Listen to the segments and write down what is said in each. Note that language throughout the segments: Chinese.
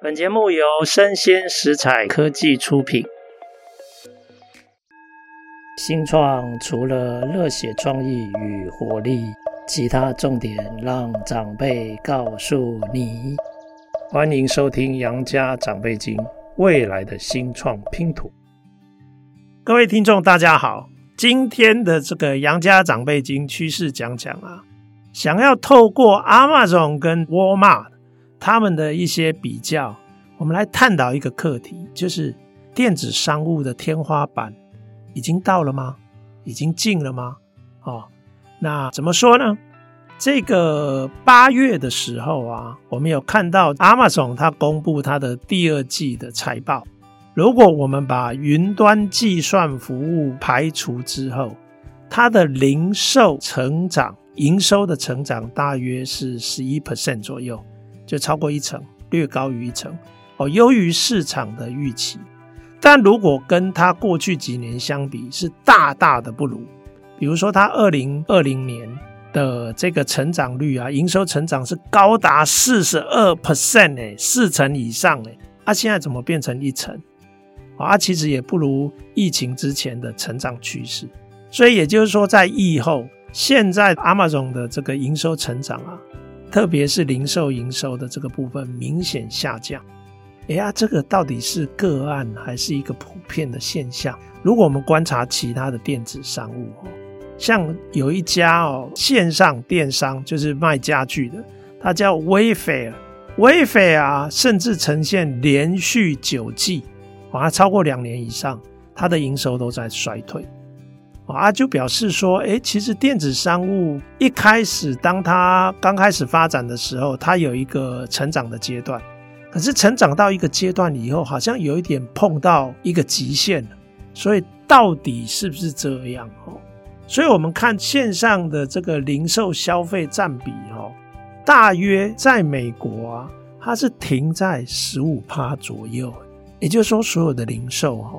本节目由生鲜食材科技出品。新创除了热血创意与活力，其他重点让长辈告诉你。欢迎收听《杨家长辈经》，未来的新创拼图。各位听众，大家好，今天的这个《杨家长辈经》趋势讲讲啊，想要透过 Amazon 跟 Walmart。他们的一些比较，我们来探讨一个课题，就是电子商务的天花板已经到了吗？已经进了吗？哦，那怎么说呢？这个八月的时候啊，我们有看到 Amazon 它公布它的第二季的财报。如果我们把云端计算服务排除之后，它的零售成长、营收的成长大约是十一 percent 左右。就超过一成，略高于一成哦，优于市场的预期。但如果跟它过去几年相比，是大大的不如。比如说，它二零二零年的这个成长率啊，营收成长是高达四十二 percent 哎，四成以上哎，它、啊、现在怎么变成一成？啊，其实也不如疫情之前的成长趋势。所以也就是说，在疫后，现在 Amazon 的这个营收成长啊。特别是零售营收的这个部分明显下降，哎呀，这个到底是个案还是一个普遍的现象？如果我们观察其他的电子商务哦，像有一家哦线上电商就是卖家具的，它叫 Wayfair，Wayfair 啊，甚至呈现连续九季啊超过两年以上，它的营收都在衰退。啊，就表示说，诶，其实电子商务一开始，当它刚开始发展的时候，它有一个成长的阶段，可是成长到一个阶段以后，好像有一点碰到一个极限了。所以到底是不是这样？哦，所以我们看线上的这个零售消费占比，哦，大约在美国啊，它是停在十五趴左右，也就是说，所有的零售，哈，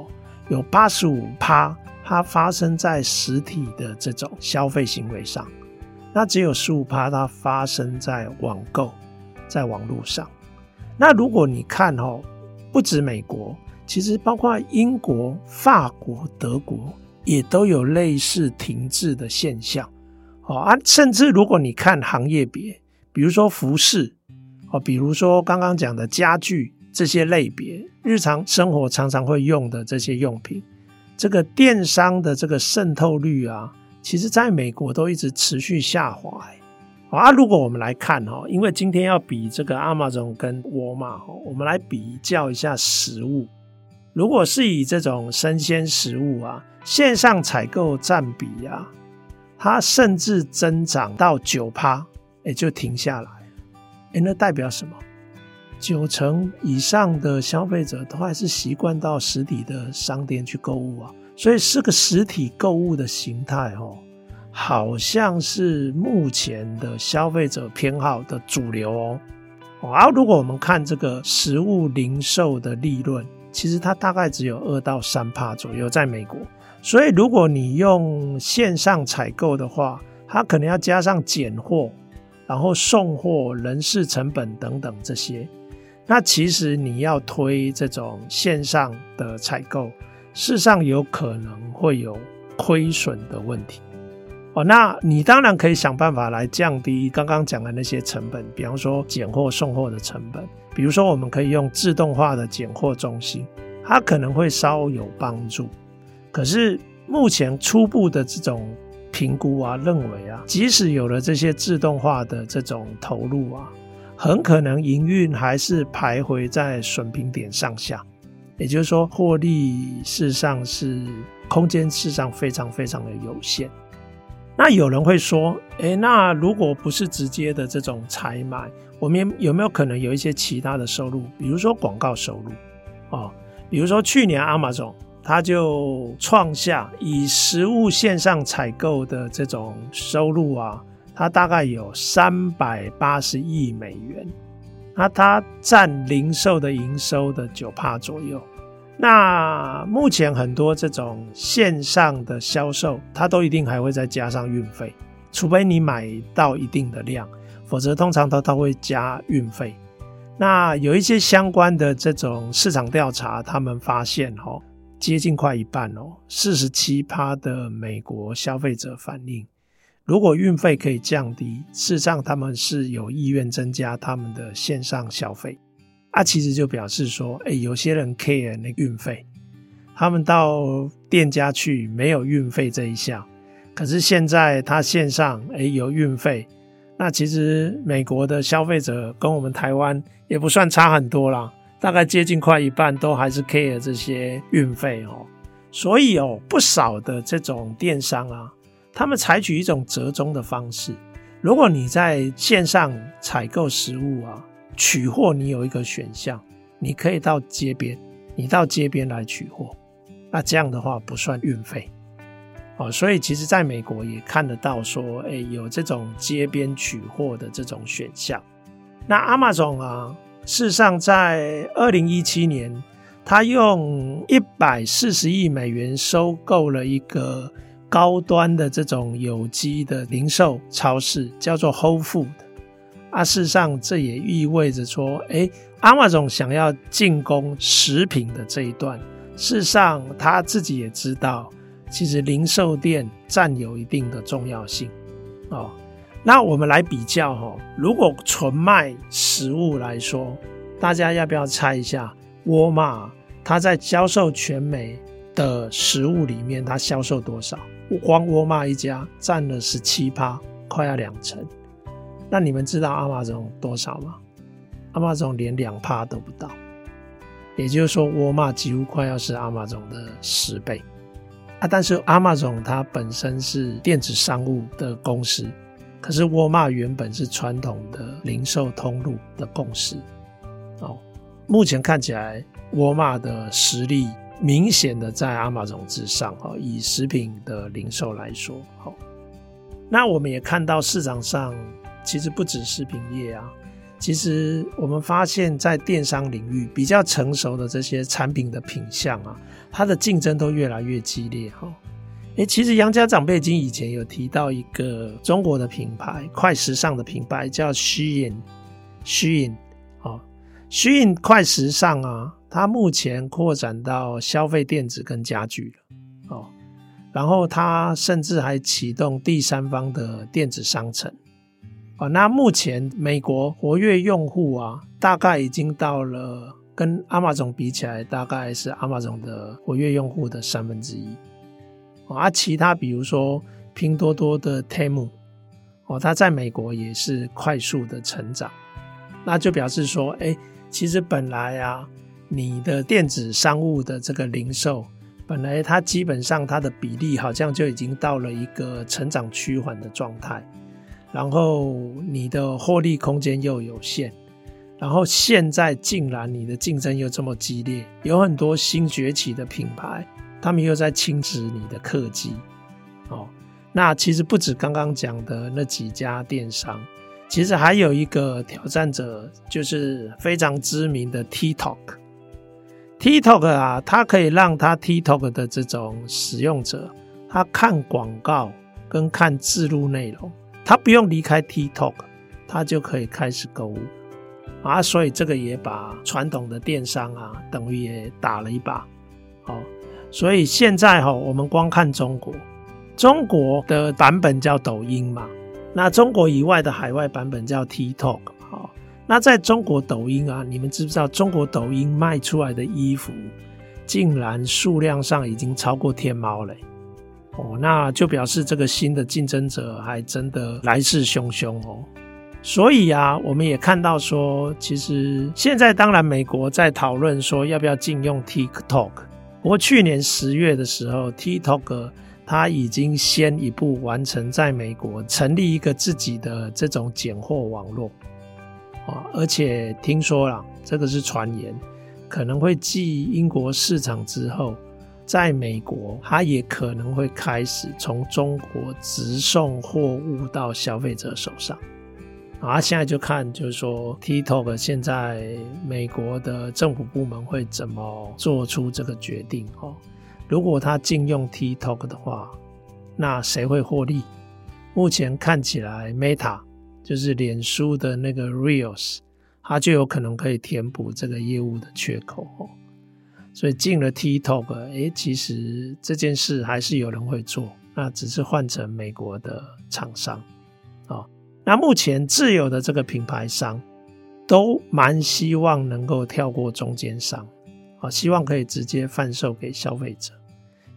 有八十五趴。它发生在实体的这种消费行为上，那只有十五趴它发生在网购，在网络上。那如果你看哦，不止美国，其实包括英国、法国、德国也都有类似停滞的现象。哦啊，甚至如果你看行业别，比如说服饰，哦，比如说刚刚讲的家具这些类别，日常生活常常会用的这些用品。这个电商的这个渗透率啊，其实在美国都一直持续下滑。好啊，如果我们来看哈，因为今天要比这个 Amazon 跟沃尔玛，我们来比较一下实物。如果是以这种生鲜食物啊，线上采购占比啊，它甚至增长到九趴，也就停下来。诶，那代表什么？九成以上的消费者都还是习惯到实体的商店去购物啊，所以是个实体购物的形态哦，好像是目前的消费者偏好的主流哦。而如果我们看这个实物零售的利润，其实它大概只有二到三帕左右，在美国。所以如果你用线上采购的话，它可能要加上拣货，然后送货、人事成本等等这些。那其实你要推这种线上的采购，事实上有可能会有亏损的问题哦。那你当然可以想办法来降低刚刚讲的那些成本，比方说拣货送货的成本，比如说我们可以用自动化的拣货中心，它可能会稍有帮助。可是目前初步的这种评估啊，认为啊，即使有了这些自动化的这种投入啊。很可能营运还是徘徊在损平点上下，也就是说，获利事实上是空间事实上非常非常的有限。那有人会说，诶，那如果不是直接的这种采买，我们有没有可能有一些其他的收入，比如说广告收入？哦，比如说去年 Amazon 它就创下以实物线上采购的这种收入啊。它大概有三百八十亿美元，那它占零售的营收的九帕左右。那目前很多这种线上的销售，它都一定还会再加上运费，除非你买到一定的量，否则通常它都会加运费。那有一些相关的这种市场调查，他们发现哦，接近快一半哦，四十七趴的美国消费者反映，如果运费可以降低，事实上他们是有意愿增加他们的线上消费。啊，其实就表示说，哎，有些人 care 那运费，他们到店家去没有运费这一项，可是现在他线上哎有运费，那其实美国的消费者跟我们台湾也不算差很多啦，大概接近快一半都还是 care 这些运费哦，所以哦，不少的这种电商啊，他们采取一种折中的方式，如果你在线上采购食物啊。取货你有一个选项，你可以到街边，你到街边来取货，那这样的话不算运费，哦，所以其实在美国也看得到说，哎，有这种街边取货的这种选项。那 Amazon 啊，事实上在二零一七年，他用一百四十亿美元收购了一个高端的这种有机的零售超市，叫做 Whole Food。啊，事实上，这也意味着说，诶，Amazon 想要进攻食品的这一段，事实上他自己也知道，其实零售店占有一定的重要性哦。那我们来比较哈，如果纯卖食物来说，大家要不要猜一下，沃尔玛它在销售全美的食物里面，它销售多少？光沃玛一家占了十七趴，快要两成。那你们知道 Amazon 多少吗？Amazon 连两趴都不到，也就是说，沃玛几乎快要是 Amazon 的十倍啊！但是 Amazon 它本身是电子商务的公司，可是沃玛原本是传统的零售通路的公司哦。目前看起来，沃玛的实力明显的在 Amazon 之上哈。以食品的零售来说，好，那我们也看到市场上。其实不止食品业啊，其实我们发现，在电商领域比较成熟的这些产品的品相啊，它的竞争都越来越激烈哈。诶，其实杨家长辈经以前有提到一个中国的品牌，快时尚的品牌叫 Shein，Shein 啊虚影快时尚啊，它目前扩展到消费电子跟家具了哦，然后它甚至还启动第三方的电子商城。哦，那目前美国活跃用户啊，大概已经到了跟 Amazon 比起来，大概是 Amazon 的活跃用户的三分之一。啊，其他比如说拼多多的 Temu，哦，它在美国也是快速的成长，那就表示说，哎，其实本来啊，你的电子商务的这个零售，本来它基本上它的比例好像就已经到了一个成长趋缓的状态。然后你的获利空间又有限，然后现在竟然你的竞争又这么激烈，有很多新崛起的品牌，他们又在侵蚀你的客机，哦，那其实不止刚刚讲的那几家电商，其实还有一个挑战者，就是非常知名的 TikTok。TikTok 啊，它可以让它 TikTok 的这种使用者，他看广告跟看置入内容。他不用离开 TikTok，他就可以开始购物啊！所以这个也把传统的电商啊，等于也打了一把。好，所以现在哈，我们光看中国，中国的版本叫抖音嘛，那中国以外的海外版本叫 TikTok。那在中国抖音啊，你们知不知道中国抖音卖出来的衣服，竟然数量上已经超过天猫了？哦，那就表示这个新的竞争者还真的来势汹汹哦。所以啊，我们也看到说，其实现在当然美国在讨论说要不要禁用 TikTok。不过去年十月的时候，TikTok 它已经先一步完成在美国成立一个自己的这种拣货网络而且听说了，这个是传言，可能会继英国市场之后。在美国，它也可能会开始从中国直送货物到消费者手上。啊，现在就看，就是说，TikTok 现在美国的政府部门会怎么做出这个决定？哦，如果它禁用 TikTok 的话，那谁会获利？目前看起来，Meta 就是脸书的那个 Reels，它就有可能可以填补这个业务的缺口哦。所以进了 TikTok，哎，其实这件事还是有人会做，那只是换成美国的厂商啊。那目前自有的这个品牌商都蛮希望能够跳过中间商啊，希望可以直接贩售给消费者，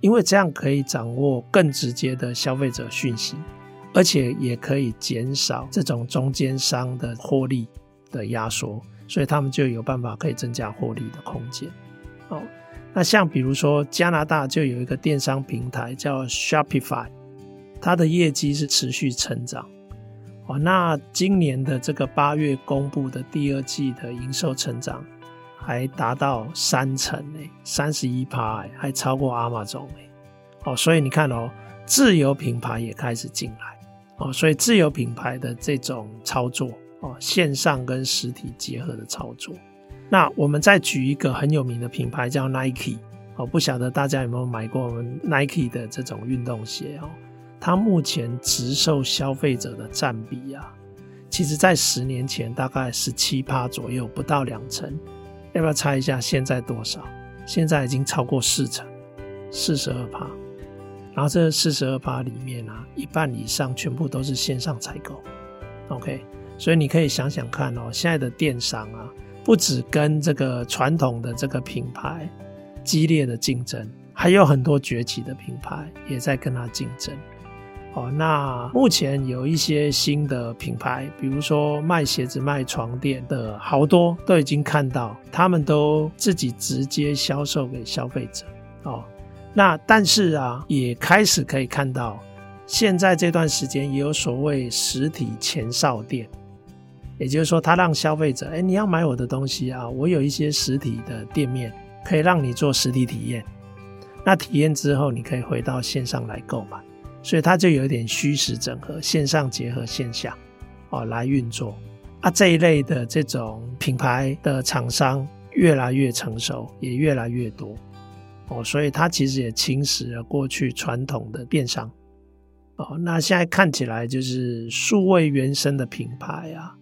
因为这样可以掌握更直接的消费者讯息，而且也可以减少这种中间商的获利的压缩，所以他们就有办法可以增加获利的空间。哦，那像比如说加拿大就有一个电商平台叫 Shopify，它的业绩是持续成长。哦，那今年的这个八月公布的第二季的营收成长还达到三成诶，三十一趴，还超过 Amazon。哦，所以你看哦，自有品牌也开始进来哦，所以自有品牌的这种操作哦，线上跟实体结合的操作。那我们再举一个很有名的品牌叫 Nike 哦，不晓得大家有没有买过我们 Nike 的这种运动鞋哦？它目前直售消费者的占比啊，其实在十年前大概十七趴左右，不到两成。要不要猜一下现在多少？现在已经超过四成，四十二趴。然后这四十二趴里面啊，一半以上全部都是线上采购。OK，所以你可以想想看哦，现在的电商啊。不只跟这个传统的这个品牌激烈的竞争，还有很多崛起的品牌也在跟它竞争。哦，那目前有一些新的品牌，比如说卖鞋子、卖床垫的好多都已经看到，他们都自己直接销售给消费者。哦，那但是啊，也开始可以看到，现在这段时间也有所谓实体前哨店。也就是说，他让消费者，哎，你要买我的东西啊，我有一些实体的店面可以让你做实体体验。那体验之后，你可以回到线上来购买，所以它就有点虚实整合，线上结合线下，哦，来运作。啊，这一类的这种品牌的厂商越来越成熟，也越来越多，哦，所以它其实也侵蚀了过去传统的电商。哦，那现在看起来就是数位原生的品牌啊。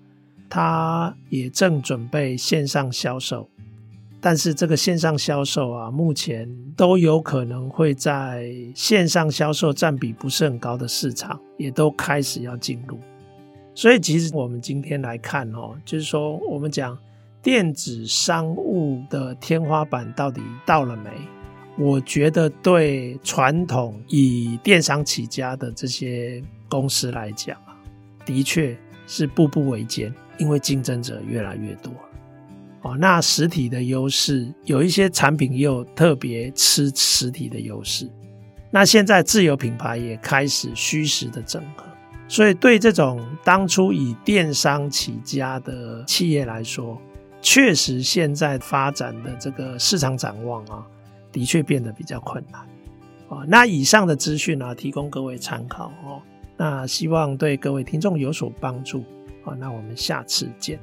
他也正准备线上销售，但是这个线上销售啊，目前都有可能会在线上销售占比不是很高的市场，也都开始要进入。所以，其实我们今天来看哦，就是说，我们讲电子商务的天花板到底到了没？我觉得对传统以电商起家的这些公司来讲啊，的确是步步维艰。因为竞争者越来越多，哦，那实体的优势有一些产品又特别吃实体的优势，那现在自有品牌也开始虚实的整合，所以对这种当初以电商起家的企业来说，确实现在发展的这个市场展望啊，的确变得比较困难，哦，那以上的资讯呢，提供各位参考哦，那希望对各位听众有所帮助。哦，那我们下次见。